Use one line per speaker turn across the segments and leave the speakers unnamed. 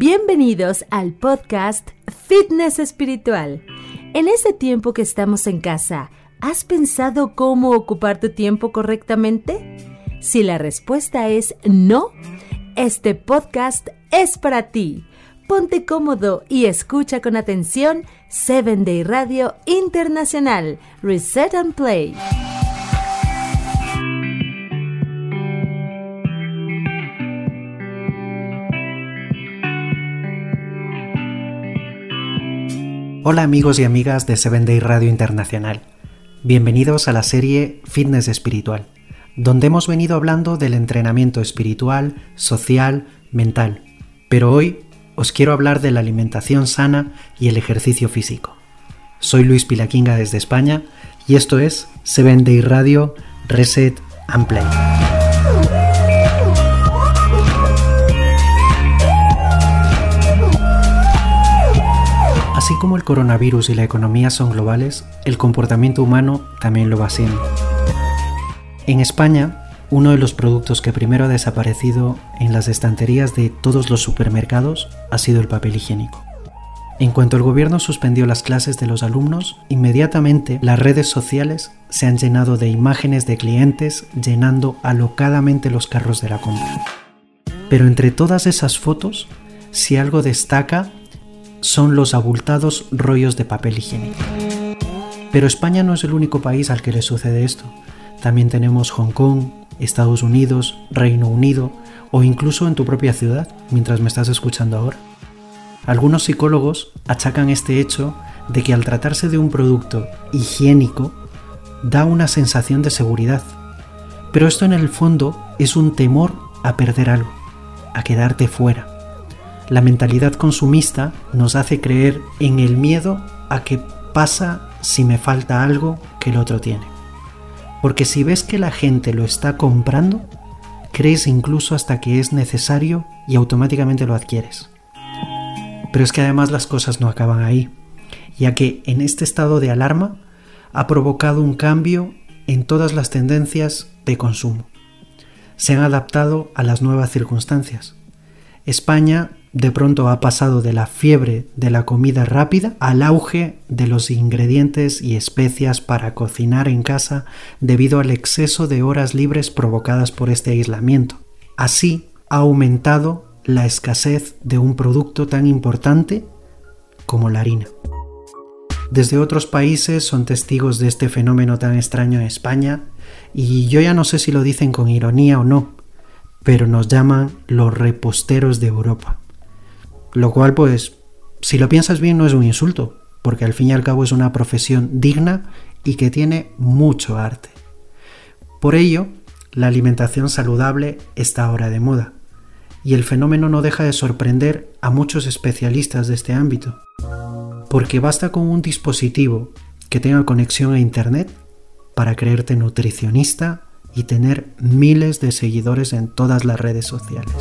Bienvenidos al podcast Fitness Espiritual. En este tiempo que estamos en casa, ¿has pensado cómo ocupar tu tiempo correctamente? Si la respuesta es no, este podcast es para ti. Ponte cómodo y escucha con atención 7 Day Radio Internacional, Reset and Play.
Hola amigos y amigas de 7 Day Radio Internacional. Bienvenidos a la serie Fitness Espiritual, donde hemos venido hablando del entrenamiento espiritual, social, mental. Pero hoy os quiero hablar de la alimentación sana y el ejercicio físico. Soy Luis Pilaquinga desde España y esto es 7 Day Radio Reset and Play. Así como el coronavirus y la economía son globales, el comportamiento humano también lo va siendo. En España, uno de los productos que primero ha desaparecido en las estanterías de todos los supermercados ha sido el papel higiénico. En cuanto el gobierno suspendió las clases de los alumnos, inmediatamente las redes sociales se han llenado de imágenes de clientes llenando alocadamente los carros de la compra. Pero entre todas esas fotos, si algo destaca son los abultados rollos de papel higiénico. Pero España no es el único país al que le sucede esto. También tenemos Hong Kong, Estados Unidos, Reino Unido o incluso en tu propia ciudad, mientras me estás escuchando ahora. Algunos psicólogos achacan este hecho de que al tratarse de un producto higiénico, da una sensación de seguridad. Pero esto en el fondo es un temor a perder algo, a quedarte fuera. La mentalidad consumista nos hace creer en el miedo a que pasa si me falta algo que el otro tiene. Porque si ves que la gente lo está comprando, crees incluso hasta que es necesario y automáticamente lo adquieres. Pero es que además las cosas no acaban ahí, ya que en este estado de alarma ha provocado un cambio en todas las tendencias de consumo. Se han adaptado a las nuevas circunstancias. España de pronto ha pasado de la fiebre de la comida rápida al auge de los ingredientes y especias para cocinar en casa debido al exceso de horas libres provocadas por este aislamiento. Así ha aumentado la escasez de un producto tan importante como la harina. Desde otros países son testigos de este fenómeno tan extraño en España y yo ya no sé si lo dicen con ironía o no, pero nos llaman los reposteros de Europa. Lo cual, pues, si lo piensas bien, no es un insulto, porque al fin y al cabo es una profesión digna y que tiene mucho arte. Por ello, la alimentación saludable está ahora de moda, y el fenómeno no deja de sorprender a muchos especialistas de este ámbito, porque basta con un dispositivo que tenga conexión a Internet para creerte nutricionista y tener miles de seguidores en todas las redes sociales.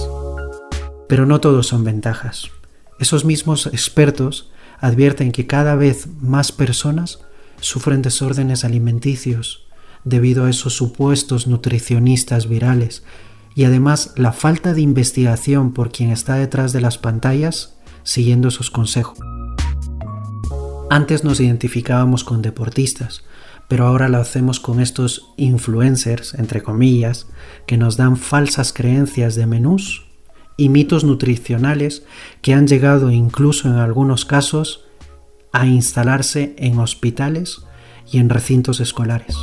Pero no todos son ventajas. Esos mismos expertos advierten que cada vez más personas sufren desórdenes alimenticios debido a esos supuestos nutricionistas virales y además la falta de investigación por quien está detrás de las pantallas siguiendo esos consejos. Antes nos identificábamos con deportistas, pero ahora lo hacemos con estos influencers, entre comillas, que nos dan falsas creencias de menús y mitos nutricionales que han llegado incluso en algunos casos a instalarse en hospitales y en recintos escolares.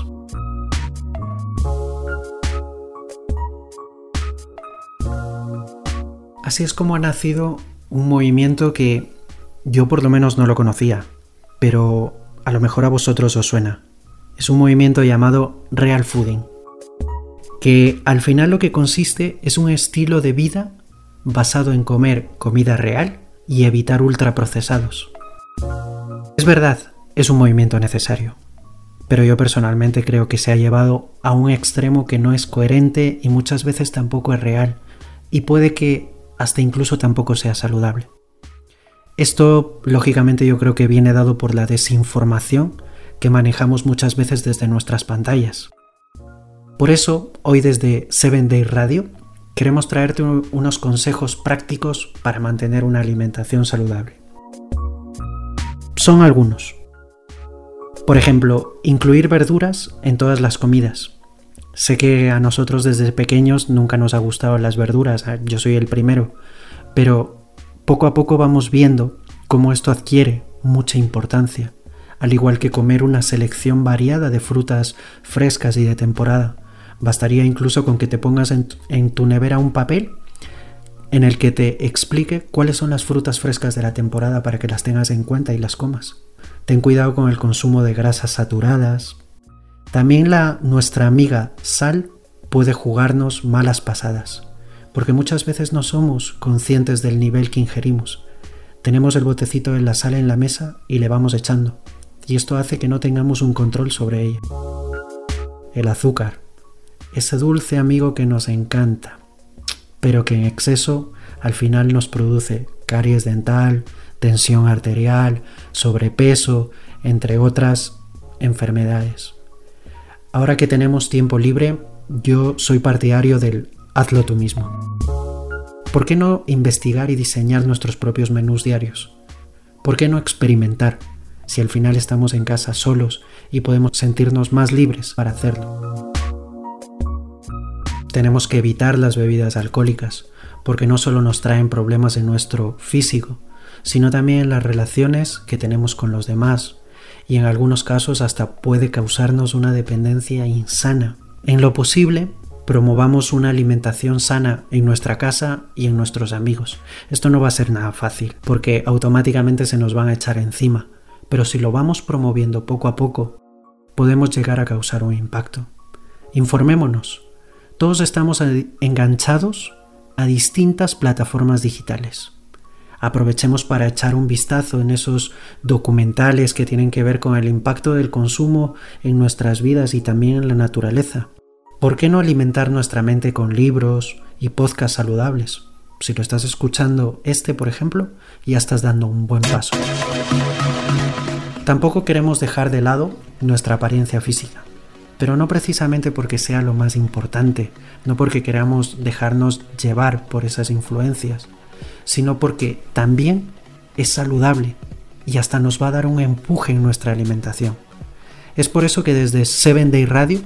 Así es como ha nacido un movimiento que yo por lo menos no lo conocía, pero a lo mejor a vosotros os suena. Es un movimiento llamado Real Fooding, que al final lo que consiste es un estilo de vida basado en comer comida real y evitar ultraprocesados. Es verdad, es un movimiento necesario, pero yo personalmente creo que se ha llevado a un extremo que no es coherente y muchas veces tampoco es real, y puede que hasta incluso tampoco sea saludable. Esto, lógicamente, yo creo que viene dado por la desinformación que manejamos muchas veces desde nuestras pantallas. Por eso, hoy desde 7 Day Radio queremos traerte unos consejos prácticos para mantener una alimentación saludable. Son algunos. Por ejemplo, incluir verduras en todas las comidas. Sé que a nosotros desde pequeños nunca nos ha gustado las verduras, ¿eh? yo soy el primero, pero poco a poco vamos viendo cómo esto adquiere mucha importancia, al igual que comer una selección variada de frutas frescas y de temporada. Bastaría incluso con que te pongas en, tu nevera un papel en el que te explique cuáles son las frutas frescas de la temporada para que las tengas en cuenta y las comas. Ten cuidado con el consumo de grasas saturadas. También la nuestra amiga sal puede jugarnos malas pasadas, porque muchas veces no somos conscientes del nivel que ingerimos. Tenemos el botecito de la sal en la mesa y le vamos echando, y esto hace que no tengamos un control sobre ella. El azúcar ese dulce amigo que nos encanta, pero que en exceso al final nos produce caries dental, tensión arterial, sobrepeso, entre otras enfermedades. Ahora que tenemos tiempo libre, yo soy partidario del hazlo tú mismo. ¿Por qué no investigar y diseñar nuestros propios menús diarios? ¿Por qué no experimentar si al final estamos en casa solos y podemos sentirnos más libres para hacerlo? Tenemos que evitar las bebidas alcohólicas, porque no solo nos traen problemas en nuestro físico, sino también en las relaciones que tenemos con los demás, y en algunos casos hasta puede causarnos una dependencia insana. En lo posible, promovamos una alimentación sana en nuestra casa y en nuestros amigos. Esto no va a ser nada fácil, porque automáticamente se nos van a echar encima, pero si lo vamos promoviendo poco a poco, podemos llegar a causar un impacto. Informémonos, todos estamos enganchados a distintas plataformas digitales. Aprovechemos para echar un vistazo en esos documentales que tienen que ver con el impacto del consumo en nuestras vidas y también en la naturaleza. ¿Por qué no alimentar nuestra mente con libros y podcasts saludables? Si lo estás escuchando este, por ejemplo, ya estás dando un buen paso. Tampoco queremos dejar de lado nuestra apariencia física pero no precisamente porque sea lo más importante, no porque queramos dejarnos llevar por esas influencias, sino porque también es saludable y hasta nos va a dar un empuje en nuestra alimentación. Es por eso que desde Seven Day Radio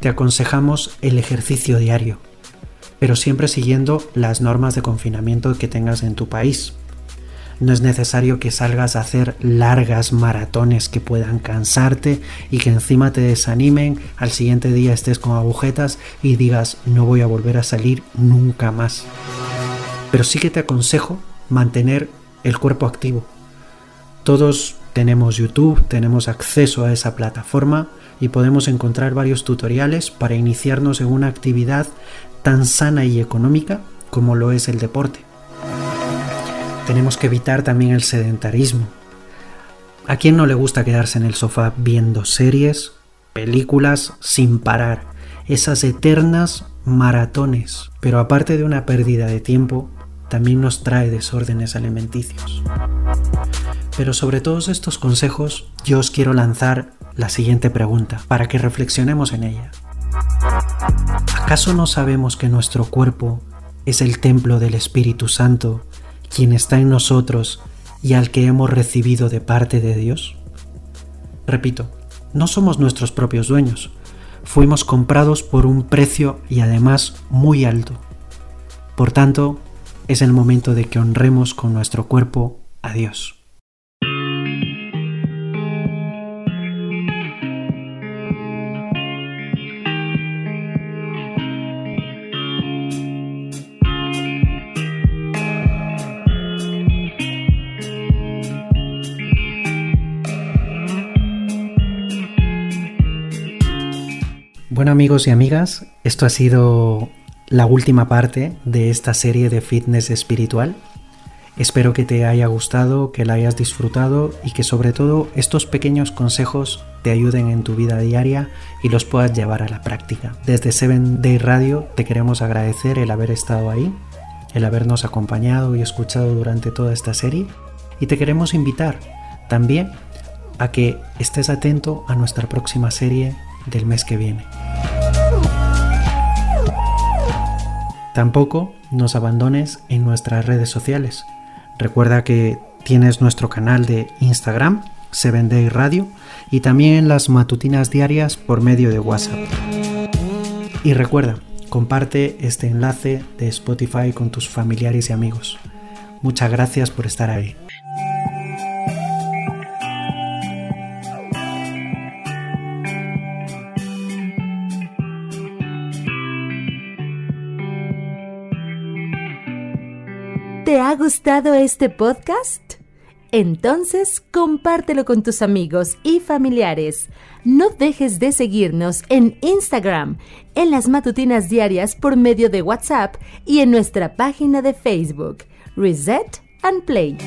te aconsejamos el ejercicio diario, pero siempre siguiendo las normas de confinamiento que tengas en tu país. No es necesario que salgas a hacer largas maratones que puedan cansarte y que encima te desanimen, al siguiente día estés con agujetas y digas no voy a volver a salir nunca más. Pero sí que te aconsejo mantener el cuerpo activo. Todos tenemos YouTube, tenemos acceso a esa plataforma y podemos encontrar varios tutoriales para iniciarnos en una actividad tan sana y económica como lo es el deporte. Tenemos que evitar también el sedentarismo. ¿A quién no le gusta quedarse en el sofá viendo series, películas sin parar? Esas eternas maratones. Pero aparte de una pérdida de tiempo, también nos trae desórdenes alimenticios. Pero sobre todos estos consejos, yo os quiero lanzar la siguiente pregunta para que reflexionemos en ella. ¿Acaso no sabemos que nuestro cuerpo es el templo del Espíritu Santo quien está en nosotros y al que hemos recibido de parte de Dios? Repito, no somos nuestros propios dueños, fuimos comprados por un precio y además muy alto. Por tanto, es el momento de que honremos con nuestro cuerpo a Dios. Bueno amigos y amigas, esto ha sido la última parte de esta serie de fitness espiritual. Espero que te haya gustado, que la hayas disfrutado y que sobre todo estos pequeños consejos te ayuden en tu vida diaria y los puedas llevar a la práctica. Desde Seven Day Radio te queremos agradecer el haber estado ahí, el habernos acompañado y escuchado durante toda esta serie y te queremos invitar también a que estés atento a nuestra próxima serie del mes que viene. Tampoco nos abandones en nuestras redes sociales. Recuerda que tienes nuestro canal de Instagram, 7 Day Radio, y también las matutinas diarias por medio de WhatsApp. Y recuerda, comparte este enlace de Spotify con tus familiares y amigos. Muchas gracias por estar ahí.
Gustado este podcast? Entonces compártelo con tus amigos y familiares. No dejes de seguirnos en Instagram, en las matutinas diarias por medio de WhatsApp y en nuestra página de Facebook, Reset and Play.